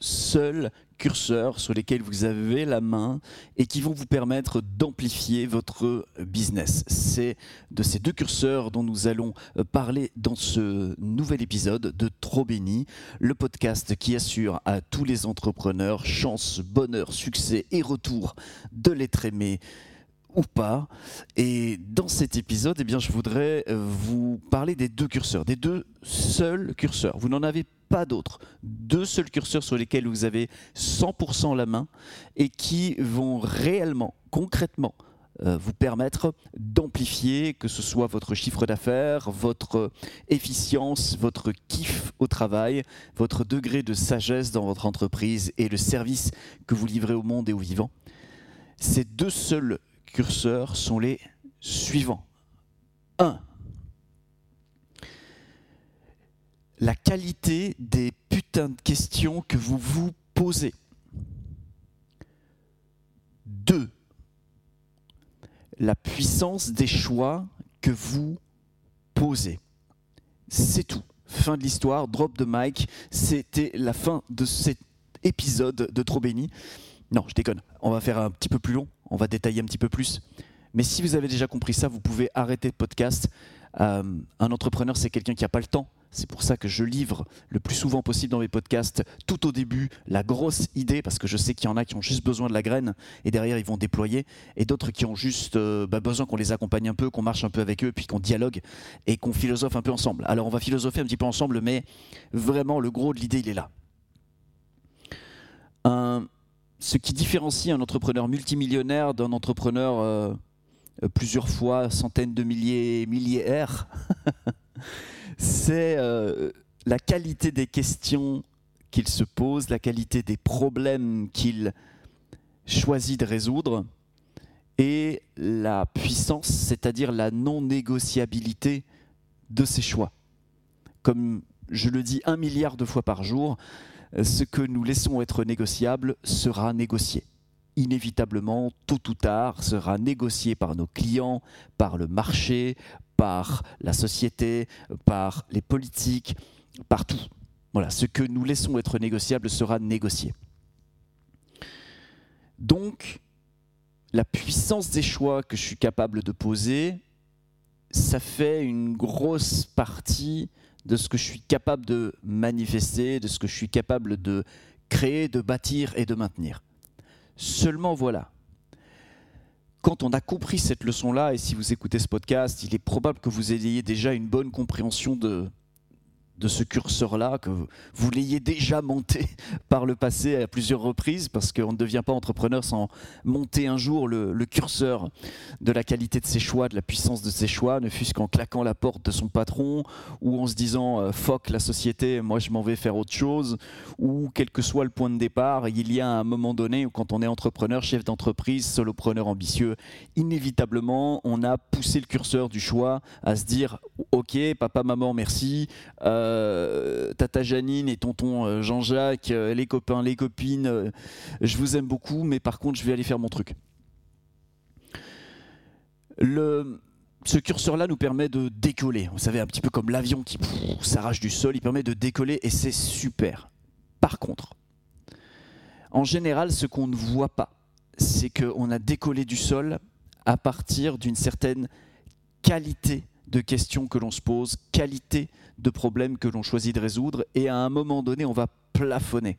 seuls curseurs sur lesquels vous avez la main et qui vont vous permettre d'amplifier votre business. C'est de ces deux curseurs dont nous allons euh, parler dans ce nouvel épisode de Trop Béni, le podcast qui assure à tous les entrepreneurs chance, bonheur, succès et retour de l'être aimé ou pas. Et dans cet épisode, eh bien, je voudrais euh, vous parler des deux curseurs, des deux seuls curseurs. Vous n'en avez pas d'autres. Deux seuls curseurs sur lesquels vous avez 100% la main et qui vont réellement, concrètement, euh, vous permettre d'amplifier, que ce soit votre chiffre d'affaires, votre efficience, votre kiff au travail, votre degré de sagesse dans votre entreprise et le service que vous livrez au monde et aux vivants. Ces deux seuls curseurs sont les suivants. 1. La qualité des putains de questions que vous vous posez. 2. La puissance des choix que vous posez. C'est tout. Fin de l'histoire, drop de mic. C'était la fin de cet épisode de Trop Béni. Non, je déconne. On va faire un petit peu plus long on va détailler un petit peu plus. Mais si vous avez déjà compris ça, vous pouvez arrêter le podcast. Euh, un entrepreneur, c'est quelqu'un qui n'a pas le temps. C'est pour ça que je livre le plus souvent possible dans mes podcasts, tout au début, la grosse idée, parce que je sais qu'il y en a qui ont juste besoin de la graine, et derrière, ils vont déployer, et d'autres qui ont juste euh, bah, besoin qu'on les accompagne un peu, qu'on marche un peu avec eux, puis qu'on dialogue, et qu'on philosophe un peu ensemble. Alors, on va philosopher un petit peu ensemble, mais vraiment, le gros de l'idée, il est là. Un ce qui différencie un entrepreneur multimillionnaire d'un entrepreneur euh, euh, plusieurs fois centaines de milliers, milliers R, c'est euh, la qualité des questions qu'il se pose, la qualité des problèmes qu'il choisit de résoudre et la puissance, c'est-à-dire la non-négociabilité de ses choix. Comme je le dis un milliard de fois par jour, ce que nous laissons être négociable sera négocié. Inévitablement, tôt ou tard, sera négocié par nos clients, par le marché, par la société, par les politiques, partout. Voilà, ce que nous laissons être négociable sera négocié. Donc, la puissance des choix que je suis capable de poser, ça fait une grosse partie de ce que je suis capable de manifester, de ce que je suis capable de créer, de bâtir et de maintenir. Seulement voilà, quand on a compris cette leçon-là, et si vous écoutez ce podcast, il est probable que vous ayez déjà une bonne compréhension de, de ce curseur-là, que vous l'ayez déjà monté par le passé à plusieurs reprises, parce qu'on ne devient pas entrepreneur sans monter un jour le, curseur de la qualité de ses choix, de la puissance de ses choix, ne fût-ce qu'en claquant la porte de son patron, ou en se disant euh, fuck la société, moi je m'en vais faire autre chose, ou quel que soit le point de départ, il y a un moment donné où quand on est entrepreneur, chef d'entreprise, solopreneur ambitieux, inévitablement on a poussé le curseur du choix à se dire ok papa maman merci. Euh, euh, tata Janine et tonton euh, Jean-Jacques, euh, les copains, les copines, je vous aime beaucoup, mais par contre, je vais aller faire mon truc. Ce curseur-là nous permet de décoller. Vous savez, un petit peu comme l'avion qui s'arrache du sol, il permet de décoller et c'est super. Par contre, en général, ce qu'on ne voit pas, c'est qu'on a décollé du sol à partir d'une certaine qualité de questions que l'on se pose, qualité de problèmes que l'on choisit de résoudre, et à un moment donné, on va plafonner.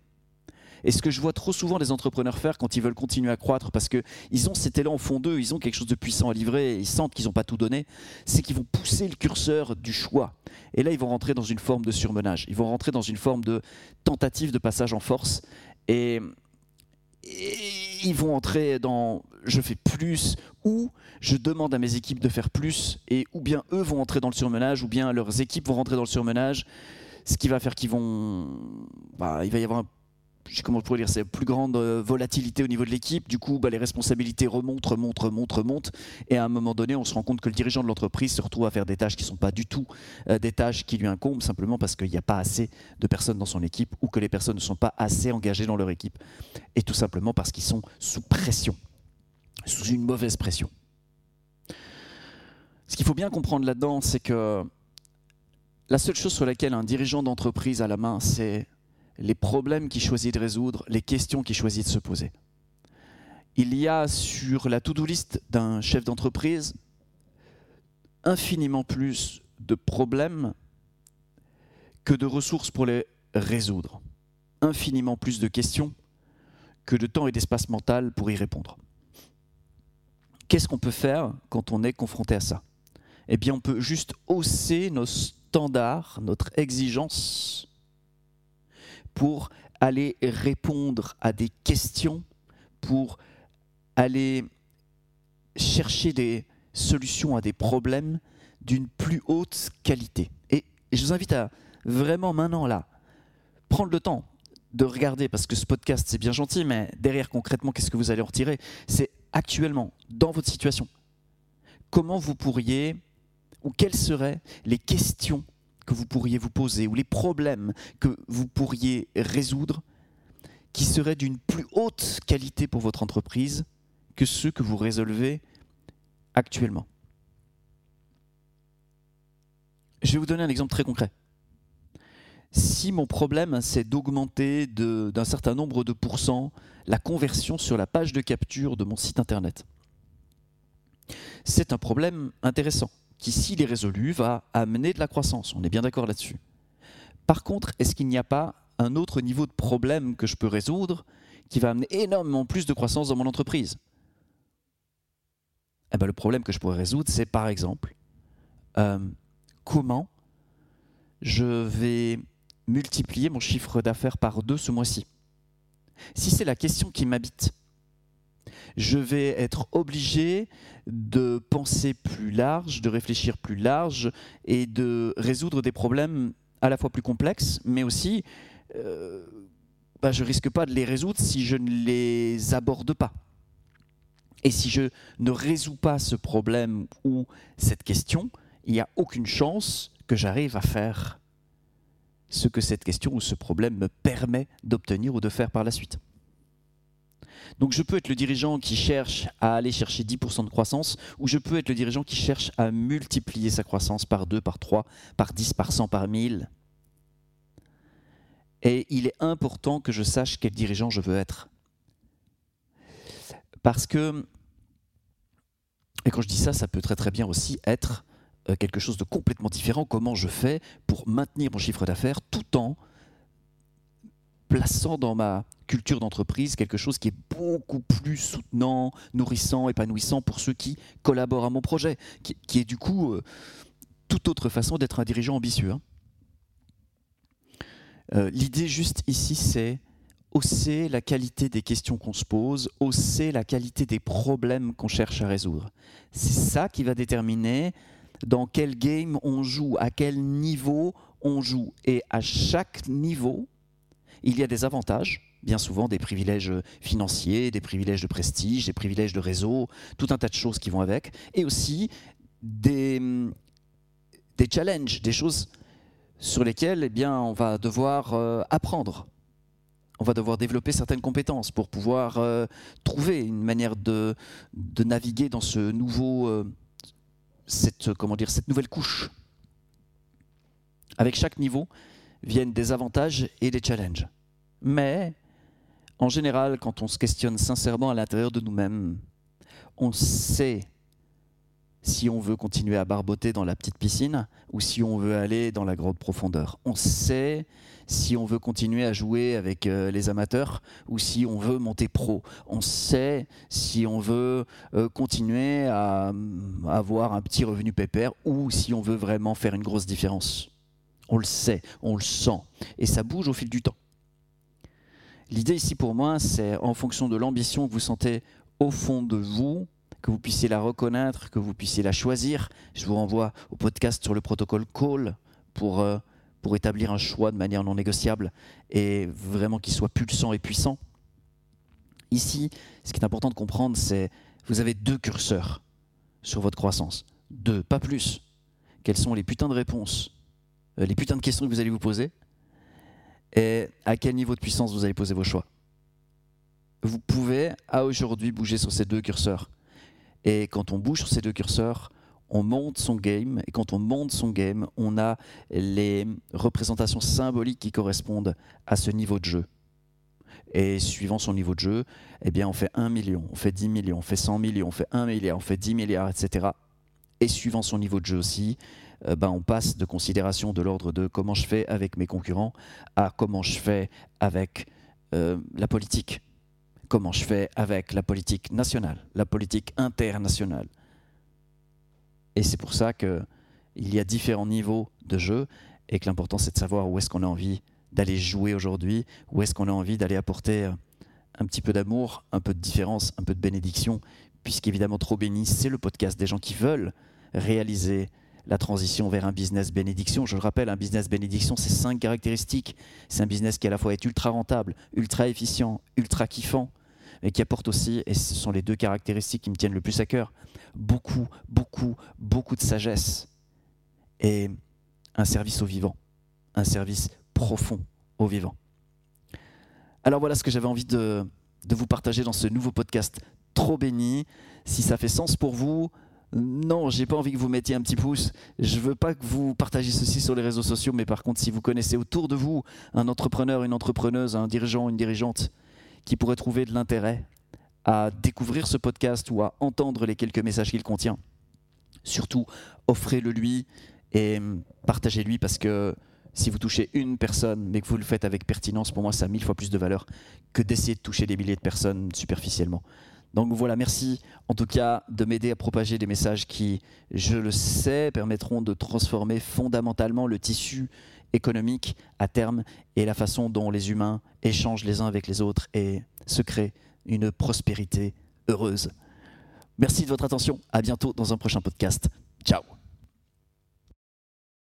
Et ce que je vois trop souvent les entrepreneurs faire quand ils veulent continuer à croître, parce qu'ils ont cet élan au fond d'eux, ils ont quelque chose de puissant à livrer, ils sentent qu'ils n'ont pas tout donné, c'est qu'ils vont pousser le curseur du choix. Et là, ils vont rentrer dans une forme de surmenage, ils vont rentrer dans une forme de tentative de passage en force. Et ils vont entrer dans je fais plus ou je demande à mes équipes de faire plus et ou bien eux vont entrer dans le surmenage ou bien leurs équipes vont rentrer dans le surmenage. Ce qui va faire qu'ils vont bah, il va y avoir un comment pourrais dire, c'est plus grande euh, volatilité au niveau de l'équipe. Du coup, bah, les responsabilités remontent, remontent, remontent, remontent. Et à un moment donné, on se rend compte que le dirigeant de l'entreprise se retrouve à faire des tâches qui ne sont pas du tout euh, des tâches qui lui incombent, simplement parce qu'il n'y a pas assez de personnes dans son équipe ou que les personnes ne sont pas assez engagées dans leur équipe. Et tout simplement parce qu'ils sont sous pression, sous une mauvaise pression. Ce qu'il faut bien comprendre là-dedans, c'est que la seule chose sur laquelle un dirigeant d'entreprise a la main, c'est les problèmes qu'il choisit de résoudre, les questions qu'il choisit de se poser. Il y a sur la to-do list d'un chef d'entreprise infiniment plus de problèmes que de ressources pour les résoudre. Infiniment plus de questions que de temps et d'espace mental pour y répondre. Qu'est-ce qu'on peut faire quand on est confronté à ça? Eh bien, on peut juste hausser nos standards, notre exigence pour aller répondre à des questions, pour aller chercher des solutions à des problèmes d'une plus haute qualité. Et je vous invite à vraiment maintenant là, prendre le temps de regarder, parce que ce podcast c'est bien gentil, mais derrière concrètement, qu'est-ce que vous allez en retirer? C'est actuellement, dans votre situation, comment vous pourriez, ou quelles seraient les questions que vous pourriez vous poser, ou les problèmes que vous pourriez résoudre, qui seraient d'une plus haute qualité pour votre entreprise que ceux que vous résolvez actuellement. Je vais vous donner un exemple très concret. Si mon problème, c'est d'augmenter d'un certain nombre de pourcents la conversion sur la page de capture de mon site internet, c'est un problème intéressant qui, s'il est résolu, va amener de la croissance. On est bien d'accord là-dessus. Par contre, est-ce qu'il n'y a pas un autre niveau de problème que je peux résoudre qui va amener énormément plus de croissance dans mon entreprise? Eh ben, Le problème que je pourrais résoudre, c'est par exemple euh, comment je vais multiplier mon chiffre d'affaires par deux ce mois-ci? Si c'est la question qui m'habite, je vais être obligé de penser plus large, de réfléchir plus large et de résoudre des problèmes à la fois plus complexes, mais aussi euh, bah, je risque pas de les résoudre si je ne les aborde pas. Et si je ne résous pas ce problème ou cette question, il n'y a aucune chance que j'arrive à faire ce que cette question ou ce problème me permet d'obtenir ou de faire par la suite. Donc je peux être le dirigeant qui cherche à aller chercher 10% de croissance, ou je peux être le dirigeant qui cherche à multiplier sa croissance par 2, par 3, par 10, par 100, par 1000. Et il est important que je sache quel dirigeant je veux être. Parce que, et quand je dis ça, ça peut très très bien aussi être euh, quelque chose de complètement différent. Comment je fais pour maintenir mon chiffre d'affaires tout en plaçant dans ma culture d'entreprise quelque chose qui est beaucoup plus soutenant, nourrissant, épanouissant pour ceux qui collaborent à mon projet, qui, est du coup euh, toute autre façon d'être un dirigeant ambitieux. Hein. Euh, l'idée juste ici, c'est hausser la qualité des questions qu'on se pose, hausser la qualité des problèmes qu'on cherche à résoudre. C'est ça qui va déterminer dans quel game on joue, à quel niveau on joue. Et à chaque niveau, il y a des avantages, bien souvent des privilèges financiers, des privilèges de prestige, des privilèges de réseau, tout un tas de choses qui vont avec, et aussi des, challenges, des choses sur lesquelles eh bien, on va devoir euh, apprendre. On va devoir développer certaines compétences pour pouvoir euh, trouver une manière de, naviguer dans ce nouveau, euh, cette nouvelle couche. Avec chaque niveau viennent des avantages et des challenges. Mais, en général, quand on se questionne sincèrement à l'intérieur de nous-mêmes, on sait si on veut continuer à barboter dans la petite piscine ou si on veut aller dans la grande profondeur. On sait si on veut continuer à jouer avec euh, les amateurs ou si on veut monter pro. On sait si on veut euh, continuer à, à avoir un petit revenu pépère ou si on veut vraiment faire une grosse différence. On le sait, on le sent et ça bouge au fil du temps. L'idée ici pour moi, c'est en fonction de l'ambition que vous sentez au fond de vous, que vous puissiez la reconnaître, que vous puissiez la choisir. Je vous renvoie au podcast sur le protocole Call pour, euh, établir un choix de manière non négociable et vraiment qu'il soit pulsant et puissant. Ici, ce qui est important de comprendre, c'est vous avez deux curseurs sur votre croissance. Deux, pas plus. Quelles sont les putains de réponses, les putains de questions que vous allez vous poser et à quel niveau de puissance vous allez poser vos choix. Vous pouvez, à aujourd'hui, bouger sur ces deux curseurs. Et quand on bouge sur ces deux curseurs, on monte son game, et quand on monte son game, on a les représentations symboliques qui correspondent à ce niveau de jeu. Et suivant son niveau de jeu, eh bien, on fait 1 million, on fait 10 millions, on fait 100 millions, on fait 1 milliard, on fait 10 milliards, etc. Et suivant son niveau de jeu aussi, euh, ben, on passe de considération de l'ordre de comment je fais avec mes concurrents à comment je fais avec euh, la politique, comment je fais avec la politique nationale, la politique internationale. Et c'est pour ça qu'il y a différents niveaux de jeu et que l'important c'est de savoir où est-ce qu'on a envie d'aller jouer aujourd'hui, où est-ce qu'on a envie d'aller apporter euh, un petit peu d'amour, un peu de différence, un peu de bénédiction, puisqu'évidemment Trop Béni, c'est le podcast des gens qui veulent réaliser la transition vers un business bénédiction. Je le rappelle, un business bénédiction, c'est cinq caractéristiques. C'est un business qui à la fois est ultra rentable, ultra efficient, ultra kiffant, mais qui apporte aussi, et ce sont les deux caractéristiques qui me tiennent le plus à cœur, beaucoup, beaucoup, beaucoup de sagesse et un service au vivant, un service profond au vivant. Alors voilà ce que j'avais envie de, de vous partager dans ce nouveau podcast trop béni. Si ça fait sens pour vous, non, j'ai pas envie que vous mettiez un petit pouce. Je veux pas que vous partagiez ceci sur les réseaux sociaux, mais par contre, si vous connaissez autour de vous un entrepreneur, une entrepreneuse, un dirigeant, une dirigeante qui pourrait trouver de l'intérêt à découvrir ce podcast ou à entendre les quelques messages qu'il contient, surtout offrez-le lui et partagez-lui parce que si vous touchez une personne, mais que vous le faites avec pertinence, pour moi, ça a mille fois plus de valeur que d'essayer de toucher des milliers de personnes superficiellement. Donc voilà, merci en tout cas de m'aider à propager des messages qui, je le sais, permettront de transformer fondamentalement le tissu économique à terme et la façon dont les humains échangent les uns avec les autres et se créent une prospérité heureuse. Merci de votre attention. À bientôt dans un prochain podcast. Ciao.